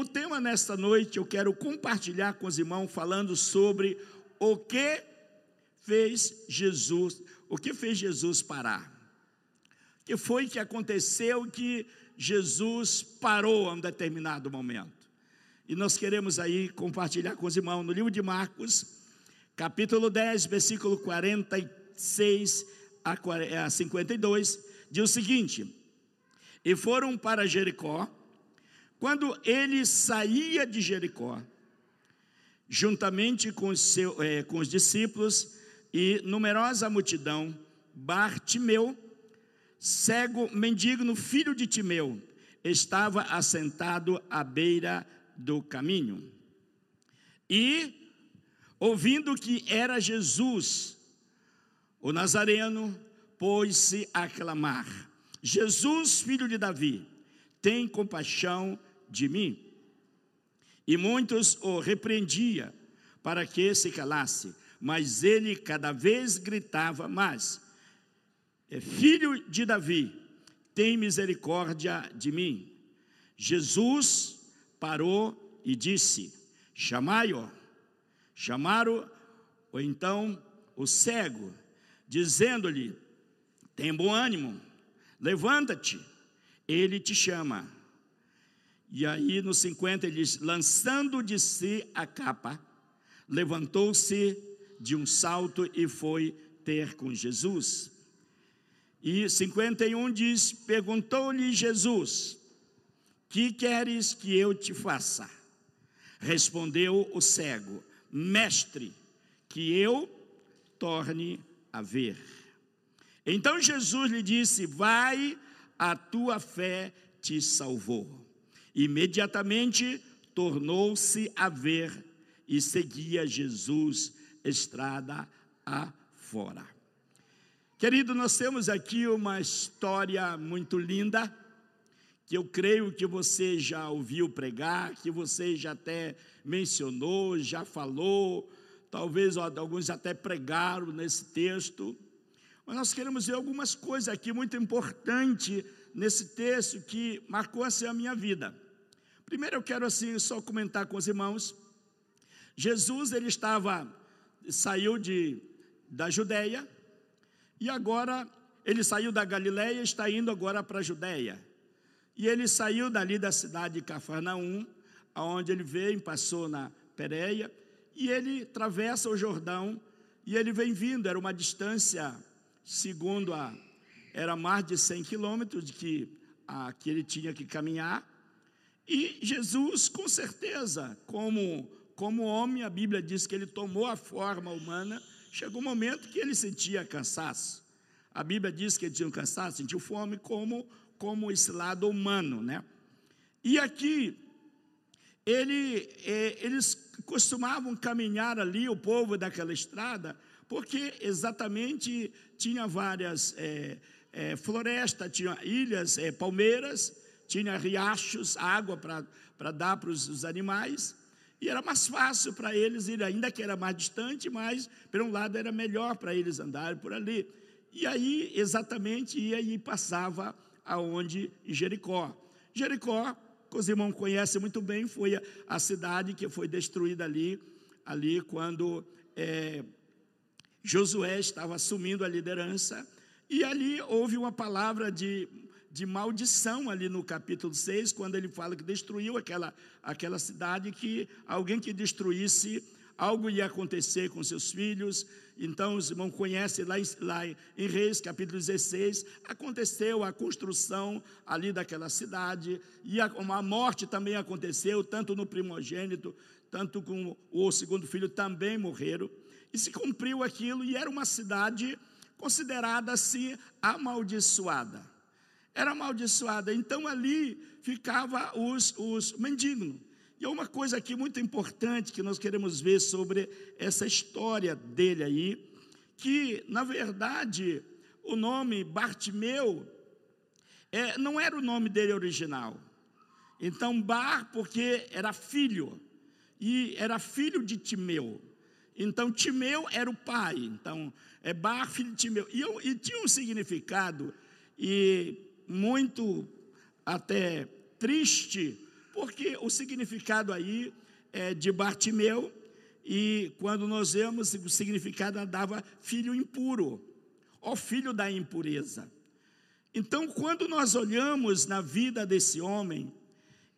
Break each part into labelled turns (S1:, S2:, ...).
S1: o tema nesta noite eu quero compartilhar com os irmãos falando sobre o que fez Jesus, o que fez Jesus parar. O que foi que aconteceu que Jesus parou a um determinado momento. E nós queremos aí compartilhar com os irmãos no livro de Marcos, capítulo 10, versículo 46 a 52, diz o seguinte: E foram para Jericó, quando ele saía de Jericó, juntamente com os, seu, é, com os discípulos e numerosa multidão, Bartimeu, cego mendigo, filho de Timeu, estava assentado à beira do caminho. E, ouvindo que era Jesus, o Nazareno pôs-se a clamar: Jesus, filho de Davi, tem compaixão de mim. E muitos o repreendia para que se calasse, mas ele cada vez gritava mais: é Filho de Davi, tem misericórdia de mim. Jesus parou e disse: Chamai-o. Chamaram ou então o cego, dizendo-lhe: Tem bom ânimo, levanta-te, ele te chama. E aí no 50 ele diz: lançando de si a capa, levantou-se de um salto e foi ter com Jesus. E 51 diz: perguntou-lhe Jesus: Que queres que eu te faça? Respondeu o cego: Mestre, que eu torne a ver. Então Jesus lhe disse: Vai, a tua fé te salvou. Imediatamente tornou-se a ver e seguia Jesus estrada afora. Querido, nós temos aqui uma história muito linda, que eu creio que você já ouviu pregar, que você já até mencionou, já falou, talvez alguns até pregaram nesse texto. Mas nós queremos ver algumas coisas aqui muito importantes nesse texto que marcou assim a minha vida. Primeiro eu quero assim só comentar com os irmãos. Jesus ele estava saiu de da Judeia e agora ele saiu da Galileia está indo agora para a Judeia. E ele saiu dali da cidade de Cafarnaum, aonde ele veio, passou na Pérea, e ele atravessa o Jordão e ele vem vindo, era uma distância, segundo a era mais de 100 quilômetros que, a, que ele tinha que caminhar. E Jesus, com certeza, como, como homem, a Bíblia diz que ele tomou a forma humana, chegou um momento que ele sentia cansaço. A Bíblia diz que ele tinha um cansaço, sentiu fome como, como esse lado humano, né? E aqui, ele, é, eles costumavam caminhar ali, o povo daquela estrada, porque exatamente tinha várias é, é, floresta, tinha ilhas, é, palmeiras, tinha riachos, água para dar para os animais, e era mais fácil para eles ir, ainda que era mais distante, mas, por um lado, era melhor para eles andarem por ali. E aí, exatamente, ia e passava aonde? Em Jericó. Jericó, que os irmãos conhecem muito bem, foi a, cidade que foi destruída ali, ali quando é, Josué estava assumindo a liderança, e ali houve uma palavra de, de maldição ali no capítulo 6, quando ele fala que destruiu aquela, aquela cidade, que alguém que destruísse, algo ia acontecer com seus filhos. Então, os irmãos conhecem lá, lá em Reis, capítulo 16, aconteceu a construção ali daquela cidade, e a, uma morte também aconteceu, tanto no primogênito, tanto com o segundo filho também morreram. E se cumpriu aquilo, e era uma cidade considerada assim amaldiçoada. Era amaldiçoada. Então ali ficava os, os mendigos. E uma coisa aqui muito importante que nós queremos ver sobre essa história dele aí, que na verdade o nome Bartimeu é, não era o nome dele original. Então Bar porque era filho e era filho de Timeu. Então Timeu era o pai. Então é Bar, filho Timeu. E, e tinha um significado, e muito até triste, porque o significado aí é de Bartimeu, e quando nós vemos o significado, dava filho impuro, ó filho da impureza. Então, quando nós olhamos na vida desse homem,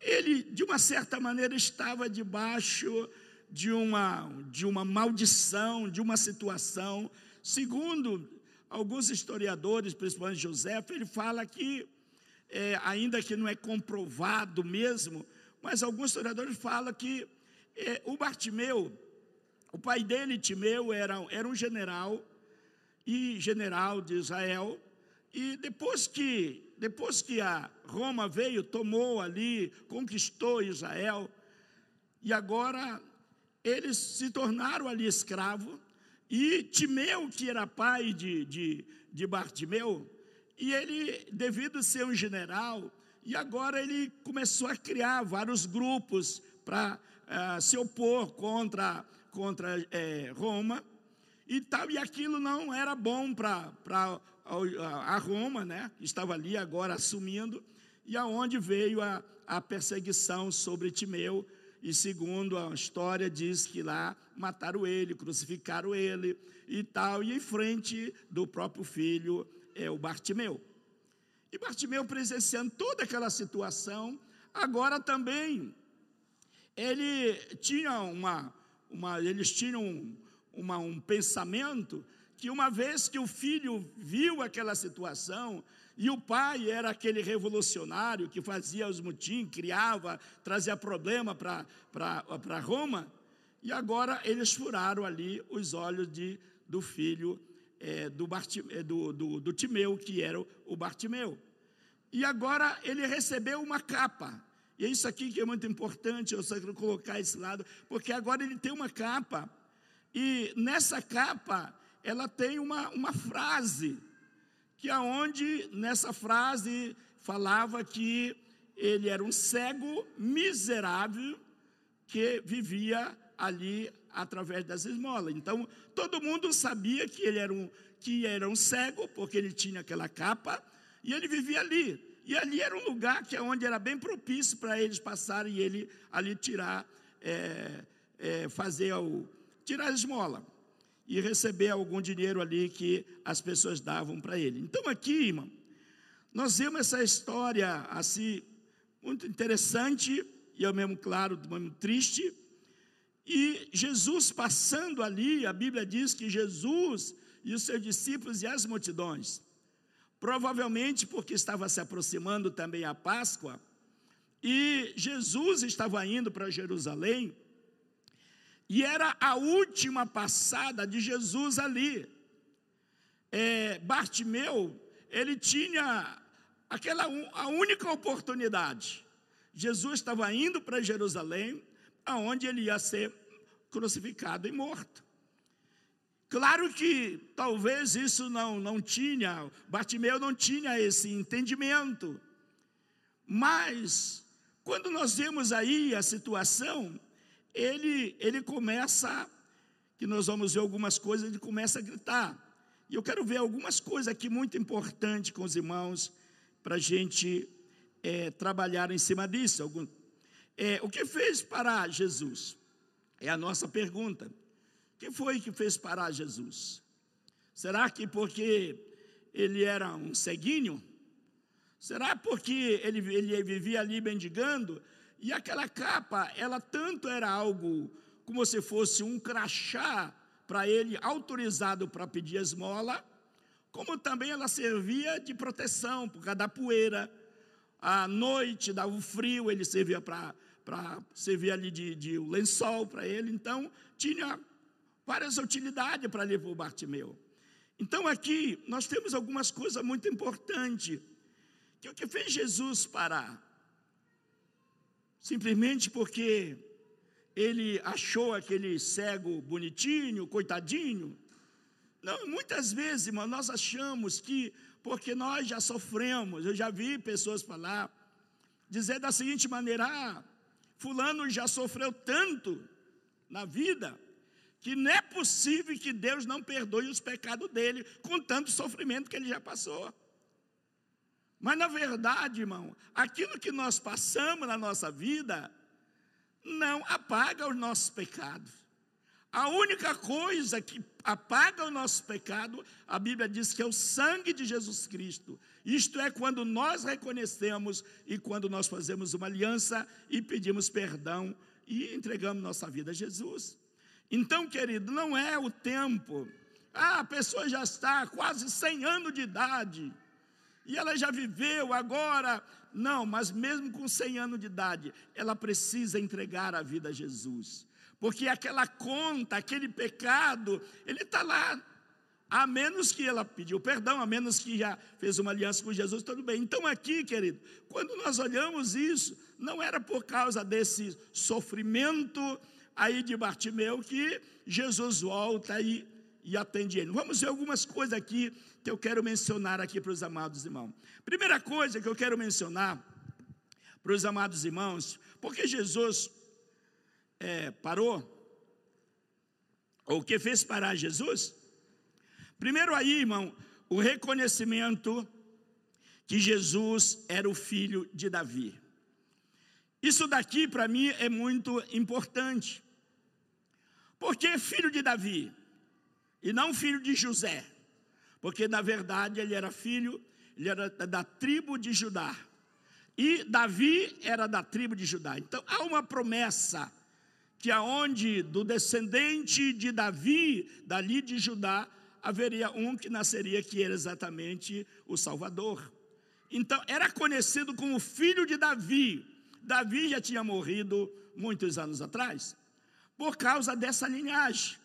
S1: ele, de uma certa maneira, estava debaixo de uma, de uma maldição, de uma situação. Segundo alguns historiadores, principalmente José, ele fala que, é, ainda que não é comprovado mesmo, mas alguns historiadores falam que é, o Bartimeu, o pai dele, Timeu, era, era um general, e general de Israel, e depois que, depois que a Roma veio, tomou ali, conquistou Israel, e agora eles se tornaram ali escravo, e Timeu, que era pai de, de, de Bartimeu, e ele, devido a ser um general, e agora ele começou a criar vários grupos para uh, se opor contra, contra é, Roma, e tal, e aquilo não era bom para a Roma, né, estava ali agora assumindo, e aonde veio a, a perseguição sobre Timeu, e segundo a história diz que lá mataram ele, crucificaram ele e tal, e em frente do próprio filho é o Bartimeu. E Bartimeu presenciando toda aquela situação, agora também ele tinha uma, uma eles tinham uma, um pensamento que uma vez que o filho viu aquela situação, e o pai era aquele revolucionário que fazia os mutins, criava, trazia problema para Roma, e agora eles furaram ali os olhos de, do filho é, do, é, do, do, do Timeu, que era o Bartimeu. E agora ele recebeu uma capa. E é isso aqui que é muito importante, eu só quero colocar esse lado, porque agora ele tem uma capa, e nessa capa ela tem uma, uma frase, que aonde nessa frase falava que ele era um cego miserável que vivia ali através das esmolas. Então, todo mundo sabia que ele era um, que era um cego, porque ele tinha aquela capa, e ele vivia ali. E ali era um lugar que é onde era bem propício para eles passarem e ele ali tirar, é, é, fazer o, tirar a esmola e receber algum dinheiro ali que as pessoas davam para ele. Então aqui, irmão, nós vemos essa história assim muito interessante e ao mesmo claro, triste. E Jesus passando ali, a Bíblia diz que Jesus e os seus discípulos e as multidões, provavelmente porque estava se aproximando também a Páscoa, e Jesus estava indo para Jerusalém, e era a última passada de Jesus ali. É, Bartimeu, ele tinha aquela a única oportunidade. Jesus estava indo para Jerusalém, aonde ele ia ser crucificado e morto. Claro que talvez isso não, não tinha, Bartimeu não tinha esse entendimento, mas quando nós vemos aí a situação, ele, ele começa, que nós vamos ver algumas coisas, ele começa a gritar. E eu quero ver algumas coisas aqui muito importantes com os irmãos, para a gente é, trabalhar em cima disso. Algum, é, o que fez parar Jesus? É a nossa pergunta. O que foi que fez parar Jesus? Será que porque ele era um ceguinho? Será porque ele, ele vivia ali mendigando? E aquela capa, ela tanto era algo como se fosse um crachá para ele, autorizado para pedir esmola, como também ela servia de proteção por causa da poeira. À noite dava o frio, ele servia para servir ali de, de um lençol para ele. Então, tinha várias utilidades para ali para o Bartimeu. Então, aqui nós temos algumas coisas muito importantes. Que o que fez Jesus parar? Simplesmente porque ele achou aquele cego bonitinho, coitadinho. Não, muitas vezes, irmão, nós achamos que porque nós já sofremos, eu já vi pessoas falar, dizer da seguinte maneira: ah, Fulano já sofreu tanto na vida, que não é possível que Deus não perdoe os pecados dele com tanto sofrimento que ele já passou. Mas na verdade, irmão, aquilo que nós passamos na nossa vida não apaga os nossos pecados. A única coisa que apaga o nosso pecado, a Bíblia diz que é o sangue de Jesus Cristo. Isto é quando nós reconhecemos e quando nós fazemos uma aliança e pedimos perdão e entregamos nossa vida a Jesus. Então, querido, não é o tempo. Ah, a pessoa já está quase 100 anos de idade e ela já viveu agora. Não, mas mesmo com 100 anos de idade, ela precisa entregar a vida a Jesus porque aquela conta, aquele pecado, ele está lá. A menos que ela pediu perdão, a menos que já fez uma aliança com Jesus, tudo bem. Então, aqui, querido, quando nós olhamos isso, não era por causa desse sofrimento aí de Bartimeu que Jesus volta e, e atende ele. Vamos ver algumas coisas aqui que eu quero mencionar aqui para os amados irmãos. Primeira coisa que eu quero mencionar para os amados irmãos, porque Jesus é, parou? Ou o que fez parar Jesus? Primeiro aí, irmão, o reconhecimento que Jesus era o filho de Davi. Isso daqui para mim é muito importante. Porque filho de Davi e não filho de José? Porque na verdade ele era filho, ele era da tribo de Judá. E Davi era da tribo de Judá. Então há uma promessa que aonde do descendente de Davi, dali de Judá, haveria um que nasceria que era exatamente o Salvador. Então era conhecido como filho de Davi. Davi já tinha morrido muitos anos atrás, por causa dessa linhagem.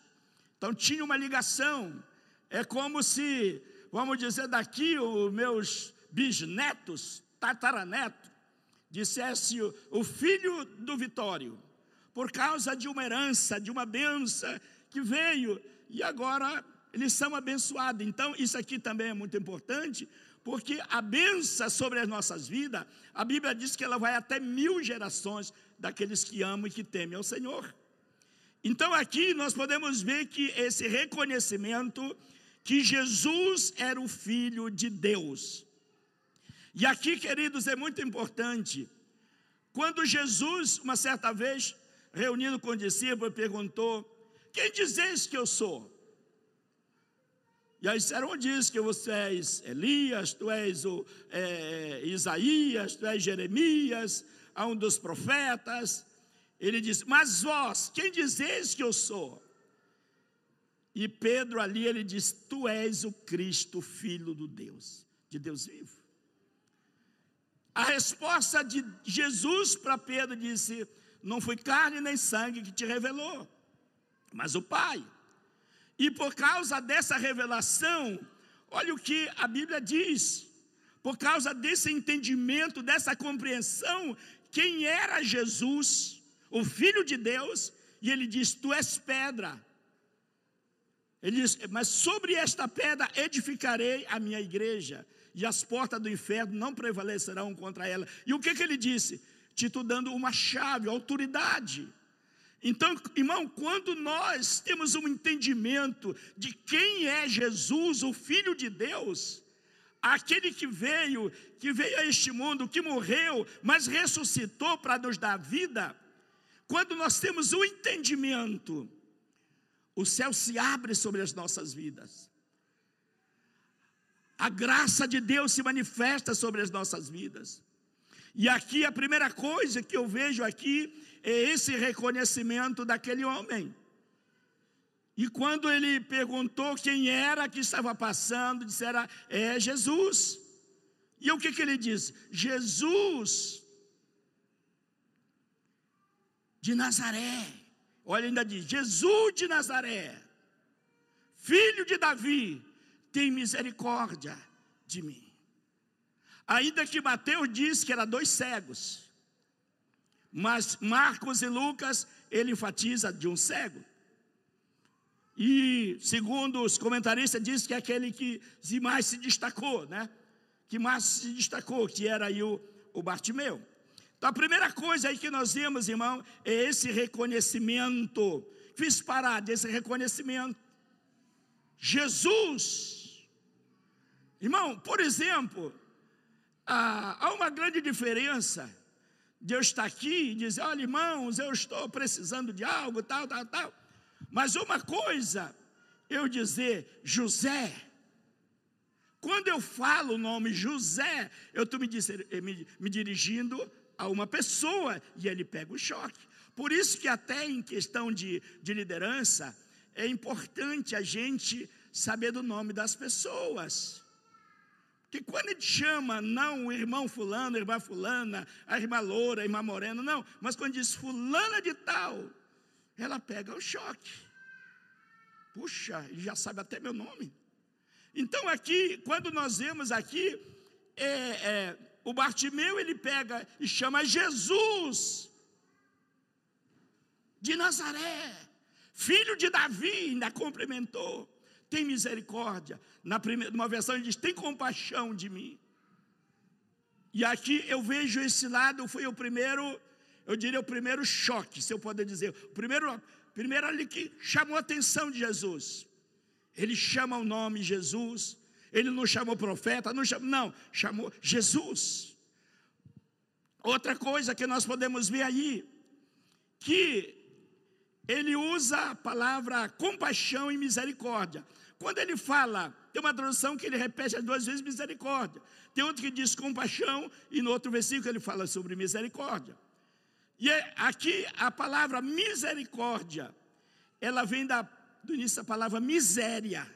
S1: Então tinha uma ligação. É como se, vamos dizer, daqui os meus bisnetos, tataraneto, dissesse o filho do Vitório por causa de uma herança, de uma benção que veio, e agora eles são abençoados. Então, isso aqui também é muito importante, porque a benção sobre as nossas vidas, a Bíblia diz que ela vai até mil gerações daqueles que amam e que temem ao Senhor. Então, aqui nós podemos ver que esse reconhecimento que Jesus era o Filho de Deus. E aqui, queridos, é muito importante. Quando Jesus, uma certa vez, reunindo com os discípulos, perguntou: Quem dizes que eu sou? E aí disseram: Diz que você és Elias, tu és o, é, Isaías, tu és Jeremias, a um dos profetas. Ele disse: Mas vós, quem dizes que eu sou? E Pedro ali ele diz: Tu és o Cristo, filho do Deus, de Deus vivo. A resposta de Jesus para Pedro disse: não foi carne nem sangue que te revelou, mas o Pai. E por causa dessa revelação, olha o que a Bíblia diz. Por causa desse entendimento, dessa compreensão, quem era Jesus, o Filho de Deus, e ele diz: Tu és pedra. Ele diz: Mas sobre esta pedra edificarei a minha igreja, e as portas do inferno não prevalecerão contra ela. E o que, que ele disse? Tito dando uma chave, autoridade. Então, irmão, quando nós temos um entendimento de quem é Jesus, o Filho de Deus, aquele que veio, que veio a este mundo, que morreu, mas ressuscitou para nos dar vida, quando nós temos o um entendimento, o céu se abre sobre as nossas vidas. A graça de Deus se manifesta sobre as nossas vidas. E aqui a primeira coisa que eu vejo aqui é esse reconhecimento daquele homem. E quando ele perguntou quem era que estava passando, disseram: É Jesus. E o que, que ele diz? Jesus de Nazaré. Olha, ainda diz: Jesus de Nazaré, filho de Davi, tem misericórdia de mim. Ainda que Mateus diz que era dois cegos, mas Marcos e Lucas ele enfatiza de um cego. E segundo os comentaristas diz que é aquele que mais se destacou, né? Que mais se destacou, que era aí o, o Bartimeu. Então a primeira coisa aí que nós vemos, irmão, é esse reconhecimento. Fiz parar desse reconhecimento. Jesus, irmão, por exemplo, ah, há uma grande diferença de eu estar aqui e dizer: olha, irmãos, eu estou precisando de algo, tal, tal, tal. Mas uma coisa, eu dizer José, quando eu falo o nome José, eu estou me, me, me dirigindo a uma pessoa e ele pega o choque. Por isso que até em questão de, de liderança, é importante a gente saber do nome das pessoas. Que quando ele chama, não o irmão fulano, a irmã fulana, a irmã loura, a irmã morena, não, mas quando diz fulana de tal, ela pega o choque. Puxa, ele já sabe até meu nome. Então aqui, quando nós vemos aqui, é, é, o Bartimeu ele pega e chama Jesus de Nazaré, filho de Davi, ainda cumprimentou tem misericórdia. Na primeira, numa versão ele diz: tem compaixão de mim. E aqui eu vejo esse lado, foi o primeiro, eu diria o primeiro choque, se eu puder dizer. O primeiro, primeiro ali que chamou a atenção de Jesus. Ele chama o nome Jesus, ele não chamou profeta, não chamou, não, chamou Jesus. Outra coisa que nós podemos ver aí, que ele usa a palavra compaixão e misericórdia. Quando ele fala, tem uma tradução que ele repete as duas vezes misericórdia. Tem outro que diz compaixão, e no outro versículo ele fala sobre misericórdia. E é, aqui a palavra misericórdia, ela vem da, do início da palavra miséria.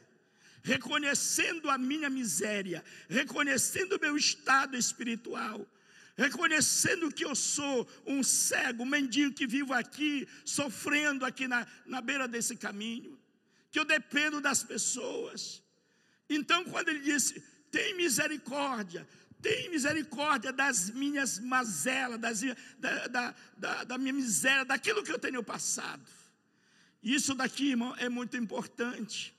S1: Reconhecendo a minha miséria, reconhecendo o meu estado espiritual, reconhecendo que eu sou um cego, um mendigo que vivo aqui, sofrendo aqui na, na beira desse caminho que eu dependo das pessoas. Então, quando ele disse: tem misericórdia, tem misericórdia das minhas mazelas, das, da, da, da, da minha miséria, daquilo que eu tenho passado. Isso daqui, irmão, é muito importante.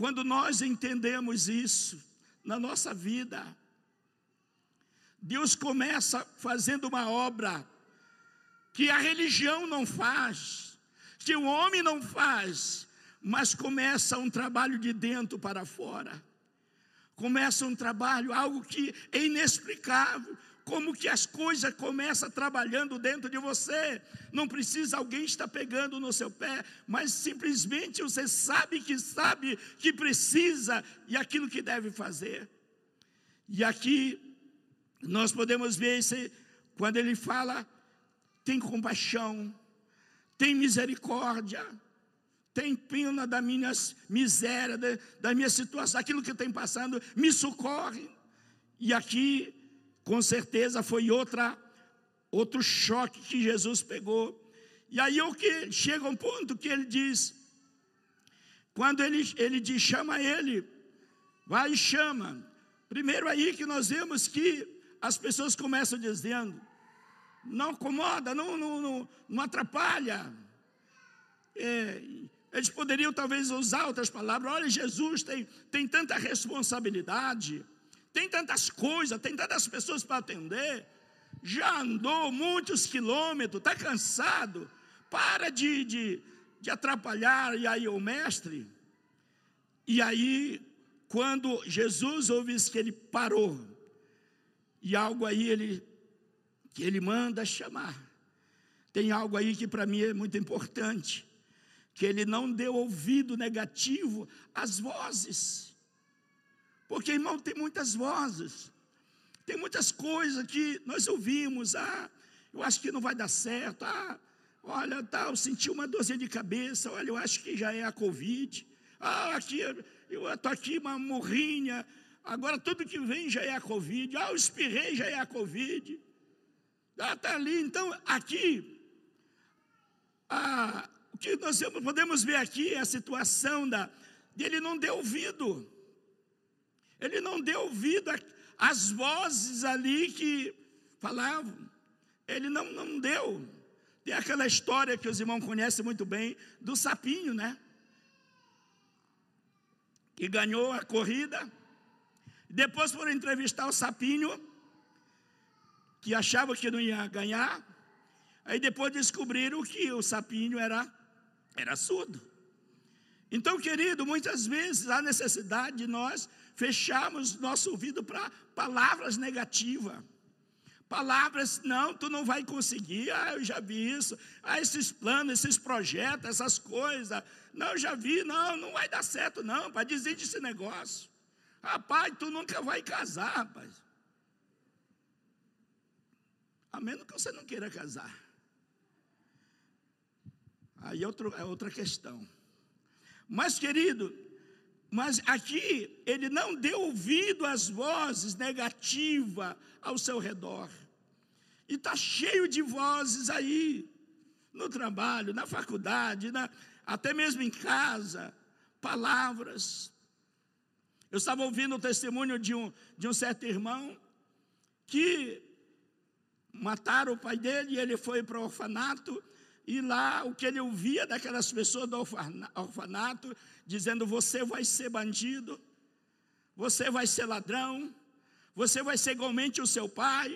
S1: Quando nós entendemos isso na nossa vida, Deus começa fazendo uma obra que a religião não faz que o homem não faz, mas começa um trabalho de dentro para fora. Começa um trabalho, algo que é inexplicável, como que as coisas começam trabalhando dentro de você. Não precisa alguém estar pegando no seu pé, mas simplesmente você sabe que sabe que precisa e aquilo que deve fazer. E aqui nós podemos ver esse, quando ele fala, tem compaixão, tem misericórdia, tem pena da minha miséria, da, da minha situação, aquilo que tenho passando, me socorre. E aqui, com certeza, foi outra, outro choque que Jesus pegou. E aí o que chega um ponto que ele diz, quando ele, ele diz, chama ele, vai e chama. Primeiro aí que nós vemos que as pessoas começam dizendo, não incomoda, não, não, não, não atrapalha. É, eles poderiam talvez usar outras palavras. Olha, Jesus tem, tem tanta responsabilidade, tem tantas coisas, tem tantas pessoas para atender. Já andou muitos quilômetros, está cansado. Para de, de, de atrapalhar. E aí o mestre. E aí, quando Jesus ouve isso, que ele parou. E algo aí ele que ele manda chamar. Tem algo aí que para mim é muito importante, que ele não deu ouvido negativo às vozes. Porque, irmão, tem muitas vozes. Tem muitas coisas que nós ouvimos, ah, eu acho que não vai dar certo, ah, olha, tá, eu senti uma dorzinha de cabeça, olha, eu acho que já é a Covid, ah, aqui, eu estou aqui uma morrinha, agora tudo que vem já é a Covid, ah, eu espirrei, já é a Covid. Está ali, então, aqui, a, o que nós podemos ver aqui é a situação da, de ele não deu ouvido, ele não deu ouvido às vozes ali que falavam, ele não, não deu. Tem aquela história que os irmãos conhecem muito bem, do sapinho, né? Que ganhou a corrida, depois foram entrevistar o sapinho, que achava que não ia ganhar. Aí depois descobriram que o sapinho era, era surdo. Então, querido, muitas vezes há necessidade de nós fecharmos nosso ouvido para palavras negativas. Palavras, não, tu não vai conseguir, ah, eu já vi isso, ah, esses planos, esses projetos, essas coisas, não, já vi, não, não vai dar certo, não, para dizer desse negócio. Rapaz, tu nunca vai casar, rapaz. A menos que você não queira casar. Aí é, é outra questão. Mas, querido, mas aqui ele não deu ouvido às vozes negativas ao seu redor. E está cheio de vozes aí, no trabalho, na faculdade, na, até mesmo em casa, palavras. Eu estava ouvindo o testemunho de um, de um certo irmão que mataram o pai dele e ele foi para o orfanato e lá o que ele ouvia daquelas pessoas do orfanato, dizendo: Você vai ser bandido, você vai ser ladrão, você vai ser igualmente o seu pai.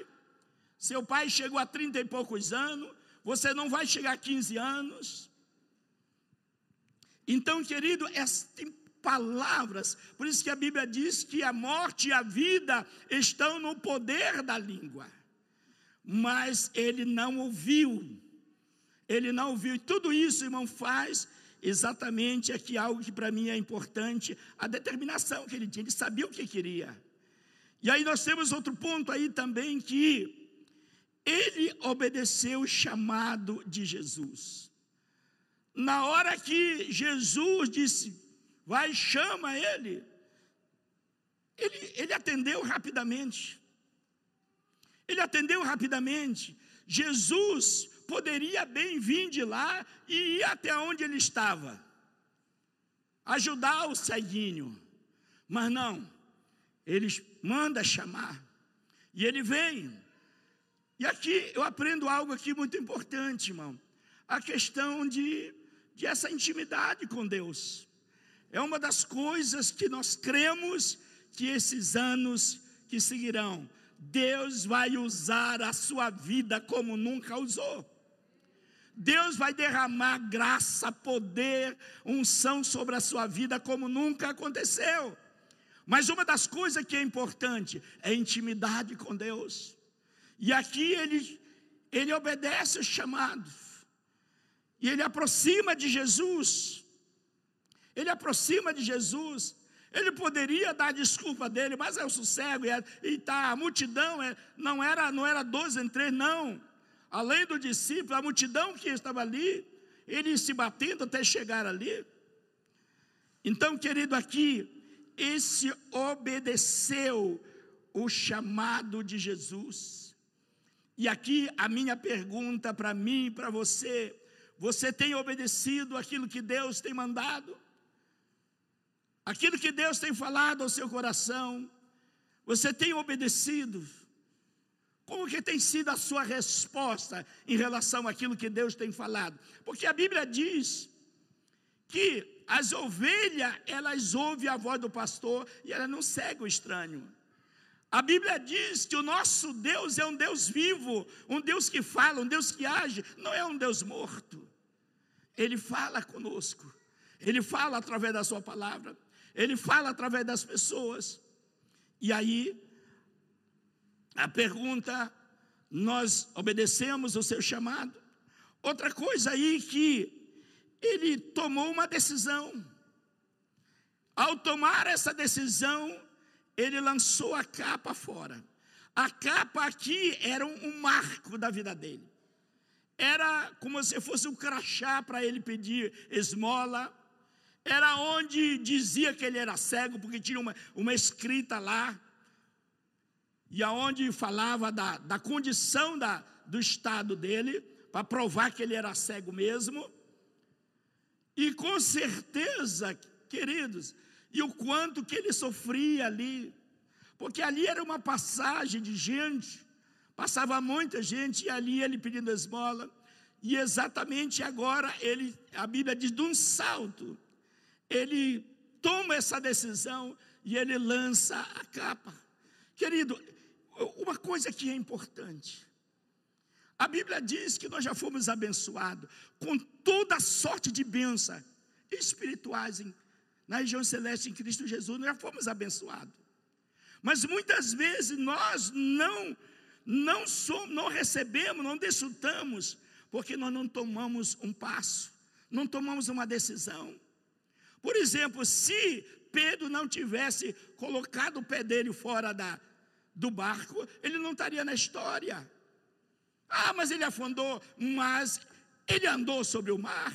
S1: Seu pai chegou a trinta e poucos anos, você não vai chegar a 15 anos. Então, querido, tem palavras, por isso que a Bíblia diz que a morte e a vida estão no poder da língua. Mas ele não ouviu ele não viu. E tudo isso, irmão, faz exatamente aqui algo que para mim é importante, a determinação que ele tinha, ele sabia o que queria. E aí nós temos outro ponto aí também que ele obedeceu o chamado de Jesus. Na hora que Jesus disse, vai, chama ele, ele, ele atendeu rapidamente. Ele atendeu rapidamente. Jesus poderia bem vir de lá e ir até onde ele estava, ajudar o ceguinho, mas não, ele manda chamar, e ele vem. E aqui eu aprendo algo aqui muito importante, irmão, a questão de, de essa intimidade com Deus. É uma das coisas que nós cremos que esses anos que seguirão, Deus vai usar a sua vida como nunca usou. Deus vai derramar graça, poder, unção sobre a sua vida como nunca aconteceu. Mas uma das coisas que é importante é intimidade com Deus. E aqui ele, ele obedece o chamado. E ele aproxima de Jesus. Ele aproxima de Jesus. Ele poderia dar desculpa dele, mas é o sossego, e tá, a multidão é, não era não era doze em três, não além do discípulo, a multidão que estava ali, ele se batendo até chegar ali. Então, querido, aqui, esse obedeceu o chamado de Jesus. E aqui a minha pergunta para mim e para você: você tem obedecido aquilo que Deus tem mandado? Aquilo que Deus tem falado ao seu coração? Você tem obedecido? Como que tem sido a sua resposta em relação àquilo que Deus tem falado? Porque a Bíblia diz que as ovelhas, elas ouvem a voz do pastor e elas não seguem o estranho. A Bíblia diz que o nosso Deus é um Deus vivo, um Deus que fala, um Deus que age, não é um Deus morto. Ele fala conosco, ele fala através da Sua palavra, ele fala através das pessoas. E aí, a pergunta: nós obedecemos o seu chamado? Outra coisa aí que ele tomou uma decisão. Ao tomar essa decisão, ele lançou a capa fora. A capa aqui era um, marco da vida dele. Era como se fosse um crachá para ele pedir esmola. Era onde dizia que ele era cego, porque tinha uma, uma escrita lá e aonde falava da, da condição da, do estado dele, para provar que ele era cego mesmo. E com certeza, queridos, e o quanto que ele sofria ali, porque ali era uma passagem de gente, passava muita gente, e ali ele pedindo esmola, e exatamente agora ele, a Bíblia diz, de um salto, ele toma essa decisão e ele lança a capa. Querido, uma coisa que é importante. A Bíblia diz que nós já fomos abençoados com toda sorte de bênção espirituais em, na região celeste em Cristo Jesus, nós já fomos abençoados. Mas muitas vezes nós não não somos, não recebemos, não desfrutamos, porque nós não tomamos um passo, não tomamos uma decisão. Por exemplo, se Pedro não tivesse colocado o pé dele fora da, do barco, ele não estaria na história. Ah, mas ele afundou, mas ele andou sobre o mar.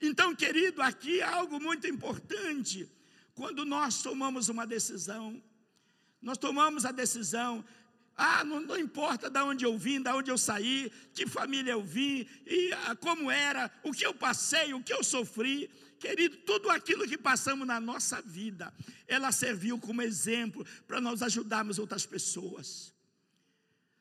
S1: Então, querido, aqui é algo muito importante. Quando nós tomamos uma decisão, nós tomamos a decisão ah, não, não, importa de onde eu vim, de onde eu saí, que família eu vim, e ah, como era, o que eu passei, o que eu sofri. Querido, tudo aquilo que passamos na nossa vida, ela serviu como exemplo para nós ajudarmos outras pessoas.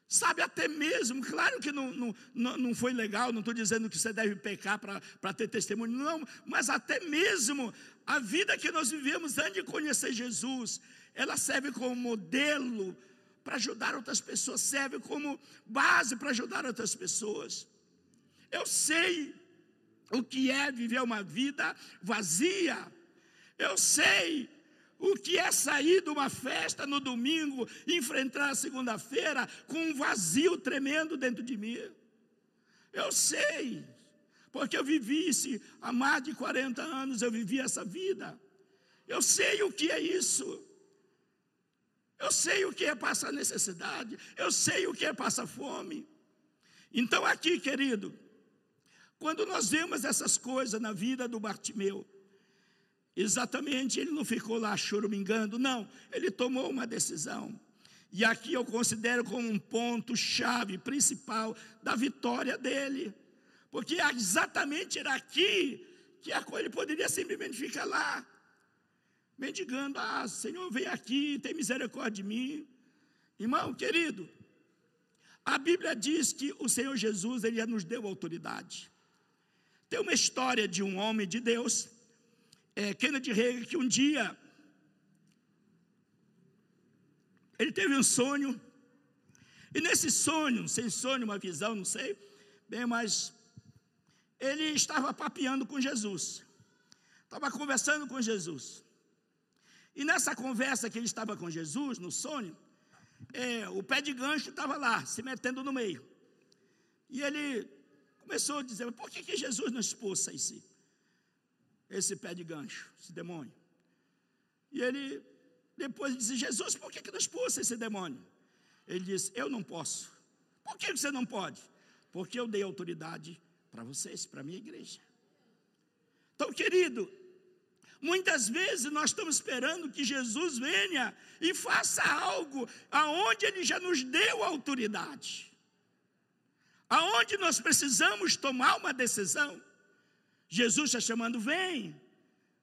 S1: Sabe, até mesmo, claro que não, não, não foi legal, não estou dizendo que você deve pecar para ter testemunho, não, mas até mesmo a vida que nós vivemos antes de conhecer Jesus, ela serve como modelo para ajudar outras pessoas, serve como base para ajudar outras pessoas. Eu sei o que é viver uma vida vazia. Eu sei o que é sair de uma festa no domingo e enfrentar a segunda-feira com um vazio tremendo dentro de mim. Eu sei, porque eu vivi isso há mais de 40 anos, eu vivi essa vida. Eu sei o que é isso. Eu sei o que é passar necessidade, eu sei o que é passar fome. Então, aqui, querido, quando nós vemos essas coisas na vida do Bartimeu, exatamente, ele não ficou lá chorumingando, não, ele tomou uma decisão. E aqui eu considero como um ponto chave principal da vitória dele, porque exatamente era aqui que ele poderia simplesmente ficar lá, mendigando: Ah, Senhor, vem aqui, tem misericórdia de mim. Irmão querido, a Bíblia diz que o Senhor Jesus, Ele nos deu autoridade. Tem uma história de um homem de Deus, é, Kennedy Reagan, que um dia ele teve um sonho, e nesse sonho, sem sonho, uma visão, não sei, bem, mas ele estava papeando com Jesus, estava conversando com Jesus. E nessa conversa que ele estava com Jesus, no sonho, é, o pé de gancho estava lá, se metendo no meio. E ele começou a dizer: por que, que Jesus não expulsa esse, esse pé de gancho, esse demônio? E ele depois disse: Jesus, por que, que não expulsa esse demônio? Ele disse: Eu não posso. Por que você não pode? Porque eu dei autoridade para vocês, para a minha igreja. Então, querido, Muitas vezes nós estamos esperando que Jesus venha e faça algo aonde ele já nos deu autoridade. Aonde nós precisamos tomar uma decisão. Jesus está chamando, vem.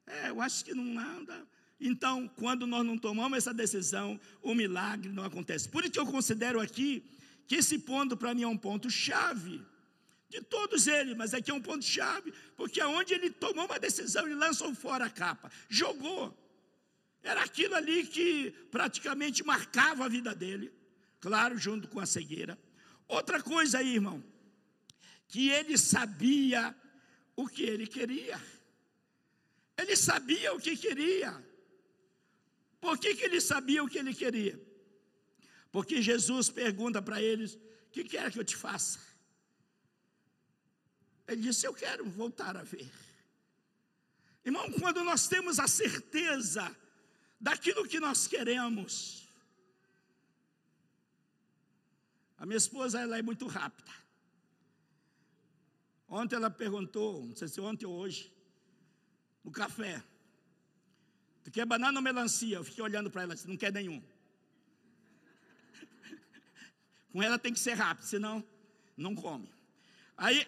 S1: É, eu acho que não anda. Então, quando nós não tomamos essa decisão, o milagre não acontece. Por isso que eu considero aqui que esse ponto para mim é um ponto chave de todos eles, mas aqui é um ponto-chave, porque aonde ele tomou uma decisão, ele lançou fora a capa, jogou. Era aquilo ali que praticamente marcava a vida dele, claro, junto com a cegueira. Outra coisa aí, irmão, que ele sabia o que ele queria. Ele sabia o que queria. Por que, que ele sabia o que ele queria? Porque Jesus pergunta para eles: O que quer que eu te faça? Ele disse: Eu quero voltar a ver. Irmão, quando nós temos a certeza daquilo que nós queremos, a minha esposa ela é muito rápida. Ontem ela perguntou, não sei se ontem ou hoje, no café, tu quer banana ou melancia? Eu fiquei olhando para ela, disse, não quer nenhum. Com ela tem que ser rápido, senão não come. Aí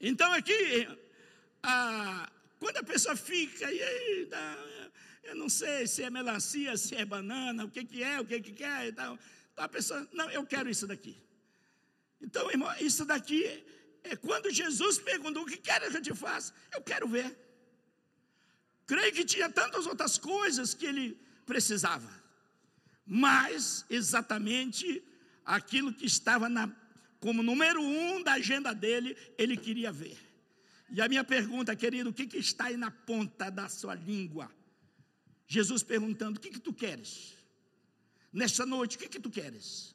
S1: então aqui, a, quando a pessoa fica, e aí, eu não sei se é melancia, se é banana, o que, que é, o que, que quer e tal. A pessoa, não, eu quero isso daqui. Então, irmão, isso daqui é quando Jesus perguntou: o que quer que eu te faça? Eu quero ver. Creio que tinha tantas outras coisas que ele precisava, mas exatamente aquilo que estava na como número um da agenda dele, ele queria ver. E a minha pergunta, querido, o que, que está aí na ponta da sua língua? Jesus perguntando: o que, que tu queres? Nesta noite, o que, que tu queres?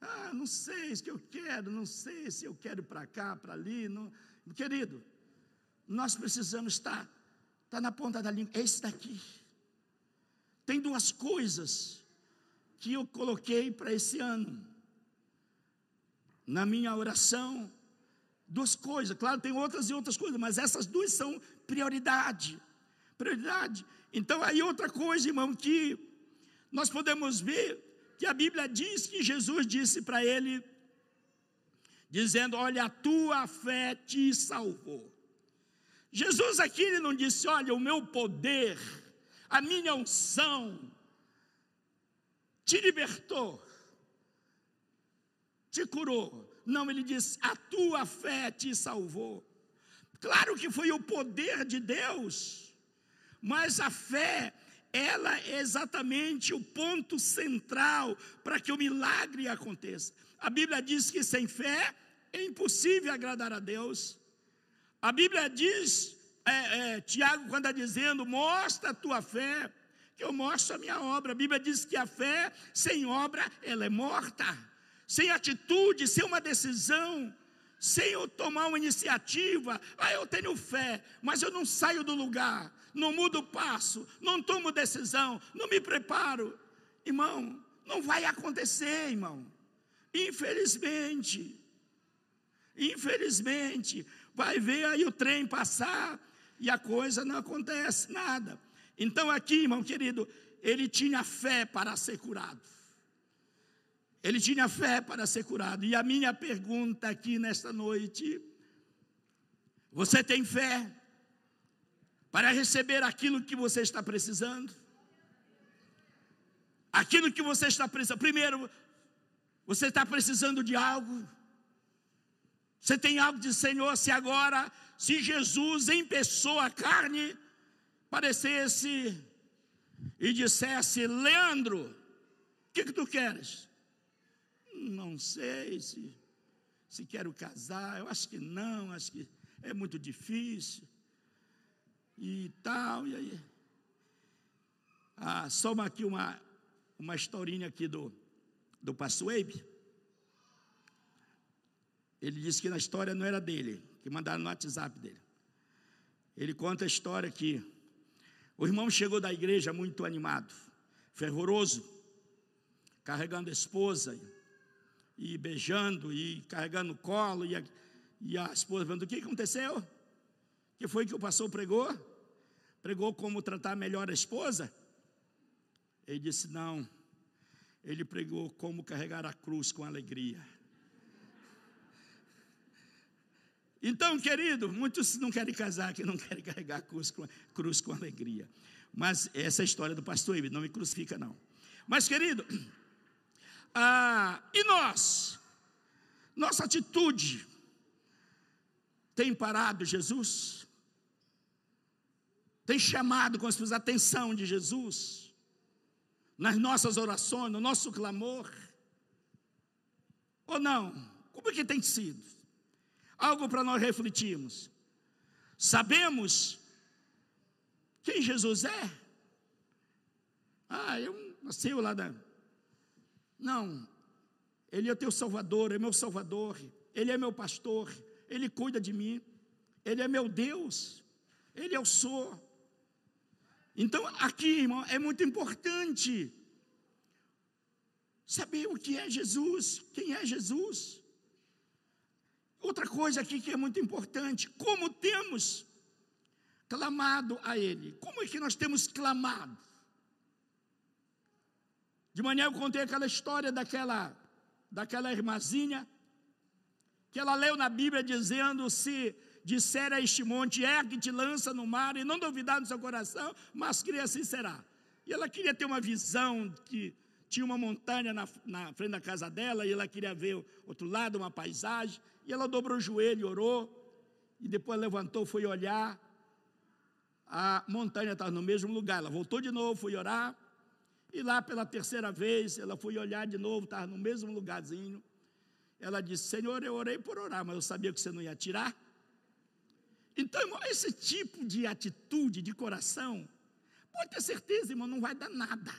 S1: Ah, não sei o que eu quero, não sei se eu quero ir para cá, para ali. Não. Querido, nós precisamos estar, estar na ponta da língua. É esse daqui. Tem duas coisas que eu coloquei para esse ano. Na minha oração, duas coisas. Claro, tem outras e outras coisas, mas essas duas são prioridade. Prioridade. Então, aí outra coisa, irmão, que nós podemos ver que a Bíblia diz que Jesus disse para ele, dizendo: Olha, a tua fé te salvou. Jesus aqui ele não disse: Olha, o meu poder, a minha unção, te libertou, te curou. Não, ele disse: A tua fé te salvou. Claro que foi o poder de Deus, mas a fé ela é exatamente o ponto central para que o milagre aconteça. A Bíblia diz que sem fé é impossível agradar a Deus. A Bíblia diz, é, é, Tiago, quando está dizendo, mostra a tua fé, que eu mostro a minha obra. A Bíblia diz que a fé sem obra, ela é morta. Sem atitude, sem uma decisão, sem eu tomar uma iniciativa, ah, eu tenho fé, mas eu não saio do lugar, não mudo passo, não tomo decisão, não me preparo. Irmão, não vai acontecer, irmão. Infelizmente, infelizmente, vai ver aí o trem passar e a coisa não acontece nada. Então, aqui, irmão querido, ele tinha fé para ser curado. Ele tinha fé para ser curado. E a minha pergunta aqui nesta noite: você tem fé para receber aquilo que você está precisando. Aquilo que você está precisando. Primeiro, você está precisando de algo. Você tem algo de Senhor, se agora, se Jesus em pessoa, carne, parecesse e dissesse: Leandro, o que, que tu queres? Não sei se, se quero casar, eu acho que não, acho que é muito difícil e tal, e aí. Ah, só uma, aqui uma, uma historinha aqui do, do pastor Abe. Ele disse que na história não era dele, que mandaram no WhatsApp dele. Ele conta a história que o irmão chegou da igreja muito animado, fervoroso, carregando a esposa e beijando e carregando o colo e a, e a esposa falando: O que aconteceu? O que foi que o pastor pregou? Pregou como tratar melhor a esposa? Ele disse: Não. Ele pregou como carregar a cruz com alegria. Então, querido, muitos não querem casar, que não querem carregar a cruz com, cruz com alegria. Mas essa é a história do pastor Ibe, não me crucifica, não. Mas, querido, ah, e nós? Nossa atitude tem parado Jesus? tem chamado com suas atenção de Jesus nas nossas orações, no nosso clamor? Ou não? Como é que tem sido? Algo para nós refletirmos. Sabemos quem Jesus é? Ah, eu nasceu lá da. Não, Ele é teu Salvador, é meu Salvador, Ele é meu pastor, Ele cuida de mim, Ele é meu Deus, Ele é o sou. Então, aqui, irmão, é muito importante saber o que é Jesus, quem é Jesus. Outra coisa aqui que é muito importante, como temos clamado a Ele. Como é que nós temos clamado? De manhã eu contei aquela história daquela, daquela irmãzinha, que ela leu na Bíblia dizendo se disser a este monte, ergue te lança no mar, e não duvidar no seu coração, mas que assim será. E ela queria ter uma visão que tinha uma montanha na, na frente da casa dela, e ela queria ver outro lado, uma paisagem, e ela dobrou o joelho, orou, e depois levantou, foi olhar, a montanha estava no mesmo lugar, ela voltou de novo, foi orar, e lá pela terceira vez, ela foi olhar de novo, estava no mesmo lugarzinho, ela disse, Senhor, eu orei por orar, mas eu sabia que você não ia tirar, Então, irmão, esse tipo de atitude de coração, pode ter certeza, irmão, não vai dar nada.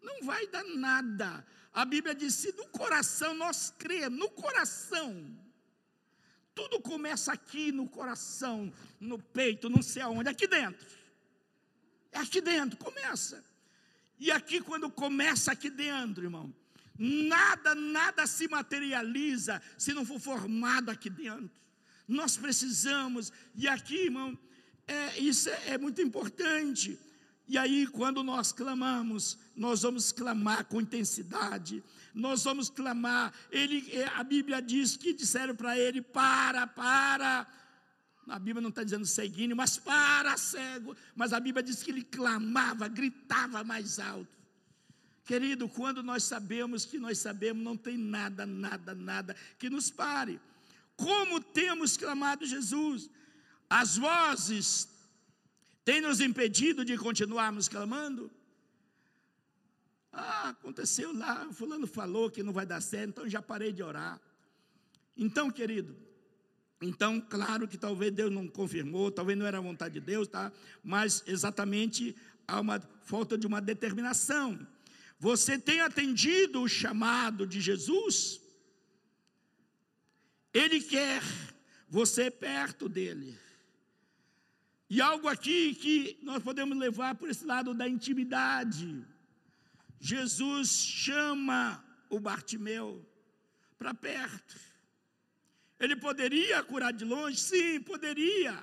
S1: Não vai dar nada. A Bíblia diz: se no coração nós cremos, no coração, tudo começa aqui no coração, no peito, não sei aonde, aqui dentro. É aqui dentro, começa. E aqui, quando começa aqui dentro, irmão, nada, nada se materializa se não for formado aqui dentro. Nós precisamos, e aqui, irmão, é, isso é, é muito importante. E aí, quando nós clamamos, nós vamos clamar com intensidade, nós vamos clamar. Ele, é, a Bíblia diz que disseram para ele: para, para. A Bíblia não está dizendo seguindo, mas para, cego. Mas a Bíblia diz que ele clamava, gritava mais alto. Querido, quando nós sabemos que nós sabemos, não tem nada, nada, nada que nos pare. Como temos clamado Jesus? As vozes têm nos impedido de continuarmos clamando? Ah, aconteceu lá, fulano falou que não vai dar certo, então já parei de orar. Então, querido, então, claro que talvez Deus não confirmou, talvez não era a vontade de Deus, tá? Mas exatamente há uma falta de uma determinação. Você tem atendido o chamado de Jesus? Ele quer você perto dele. E algo aqui que nós podemos levar por esse lado da intimidade. Jesus chama o Bartimeu para perto. Ele poderia curar de longe? Sim, poderia.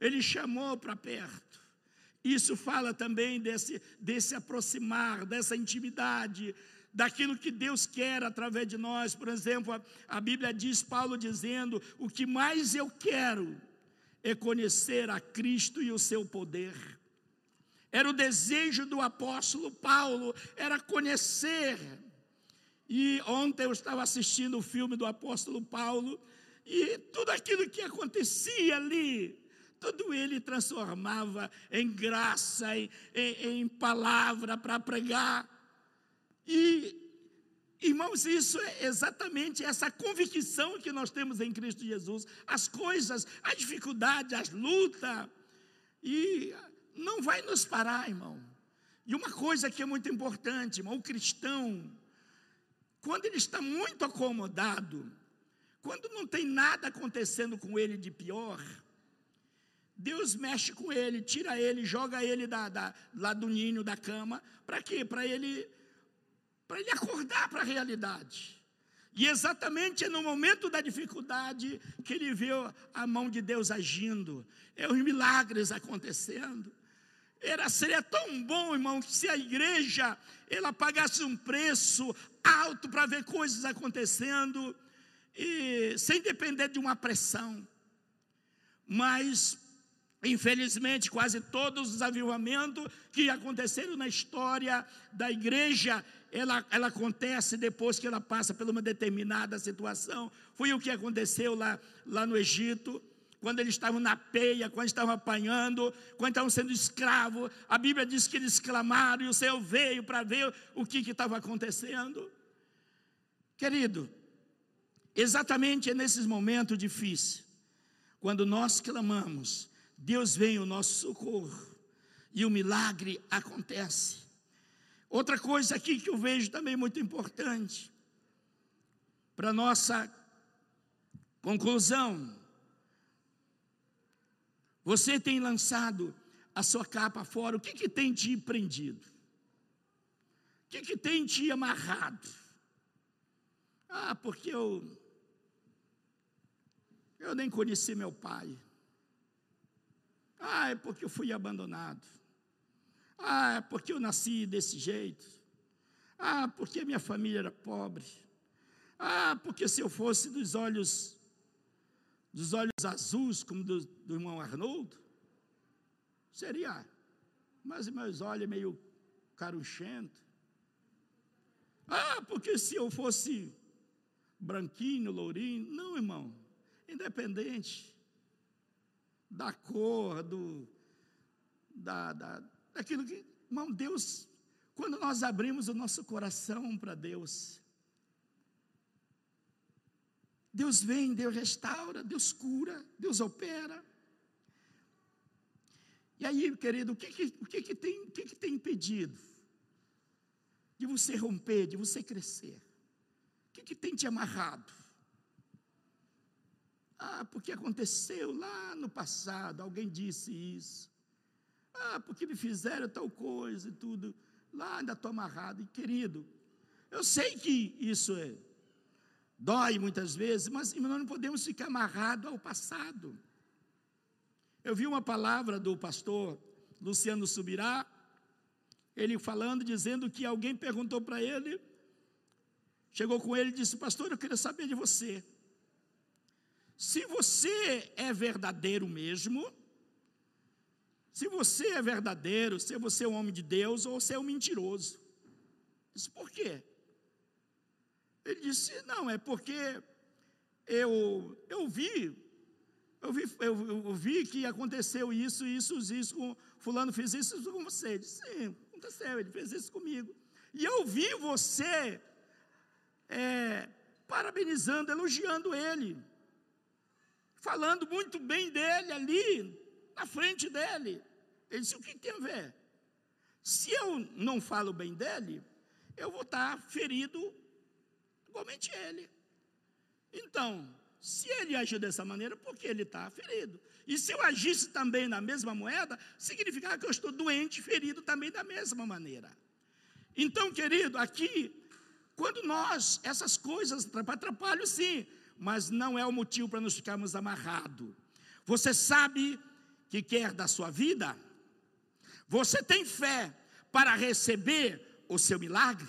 S1: Ele chamou para perto. Isso fala também desse, desse aproximar, dessa intimidade, daquilo que Deus quer através de nós. Por exemplo, a, a Bíblia diz, Paulo dizendo: o que mais eu quero é conhecer a Cristo e o seu poder. Era o desejo do apóstolo Paulo, era conhecer. E ontem eu estava assistindo o filme do apóstolo Paulo, e tudo aquilo que acontecia ali, tudo ele transformava em graça, em, em, em palavra para pregar. E, irmãos, isso é exatamente essa convicção que nós temos em Cristo Jesus. As coisas, a dificuldade, as lutas, e não vai nos parar, irmão. E uma coisa que é muito importante, irmão, o cristão, quando ele está muito acomodado, quando não tem nada acontecendo com ele de pior, Deus mexe com ele, tira ele, joga ele da, da, lá do ninho da cama, para quê? Para ele ele acordar para a realidade. E exatamente no momento da dificuldade que ele vê a mão de Deus agindo, é os milagres acontecendo. Era, seria tão bom, irmão, se a igreja ela pagasse um preço alto para ver coisas acontecendo, e sem depender de uma pressão. Mas, infelizmente, quase todos os avivamentos que aconteceram na história da igreja, ela, ela acontece depois que ela passa por uma determinada situação. Foi o que aconteceu lá, lá no Egito, quando eles estavam na peia, quando estavam apanhando, quando estavam sendo escravos. A Bíblia diz que eles clamaram e o Senhor veio para ver o que estava acontecendo. Querido, exatamente é nesses momentos difíceis, quando nós clamamos, Deus vem o nosso socorro e o milagre acontece. Outra coisa aqui que eu vejo também muito importante, para nossa conclusão, você tem lançado a sua capa fora, o que, que tem te prendido? O que, que tem te amarrado? Ah, porque eu, eu nem conheci meu pai. Ah, é porque eu fui abandonado. Ah, é porque eu nasci desse jeito. Ah, porque minha família era pobre. Ah, porque se eu fosse dos olhos dos olhos azuis como do, do irmão Arnoldo, seria. Mas meus olhos meio caruchento. Ah, porque se eu fosse branquinho, lourinho, não, irmão. Independente da cor, do, da, da, daquilo que, irmão, Deus, quando nós abrimos o nosso coração para Deus, Deus vem, Deus restaura, Deus cura, Deus opera. E aí, querido, o que, que, o que, que, tem, o que, que tem impedido de você romper, de você crescer? O que, que tem te amarrado? Ah, porque aconteceu lá no passado, alguém disse isso. Ah, porque me fizeram tal coisa e tudo. Lá ainda estou amarrado. E querido, eu sei que isso é, dói muitas vezes, mas nós não podemos ficar amarrado ao passado. Eu vi uma palavra do pastor Luciano Subirá, ele falando, dizendo que alguém perguntou para ele, chegou com ele e disse: Pastor, eu queria saber de você. Se você é verdadeiro mesmo, se você é verdadeiro, se você é um homem de Deus ou se é um mentiroso. Disse, por quê? Ele disse, não, é porque eu, eu vi, eu vi, eu, eu vi que aconteceu isso, isso, isso, com fulano fez isso, com você. Ele disse, sim, aconteceu, ele fez isso comigo. E eu vi você é, parabenizando, elogiando ele falando muito bem dele ali, na frente dele. Ele disse: o que tem a ver? Se eu não falo bem dele, eu vou estar ferido igualmente ele. Então, se ele agiu dessa maneira, porque ele está ferido. E se eu agisse também na mesma moeda, significava que eu estou doente, ferido também da mesma maneira. Então, querido, aqui, quando nós, essas coisas atrapalham sim, mas não é o motivo para nos ficarmos amarrados. Você sabe que quer da sua vida? Você tem fé para receber o seu milagre?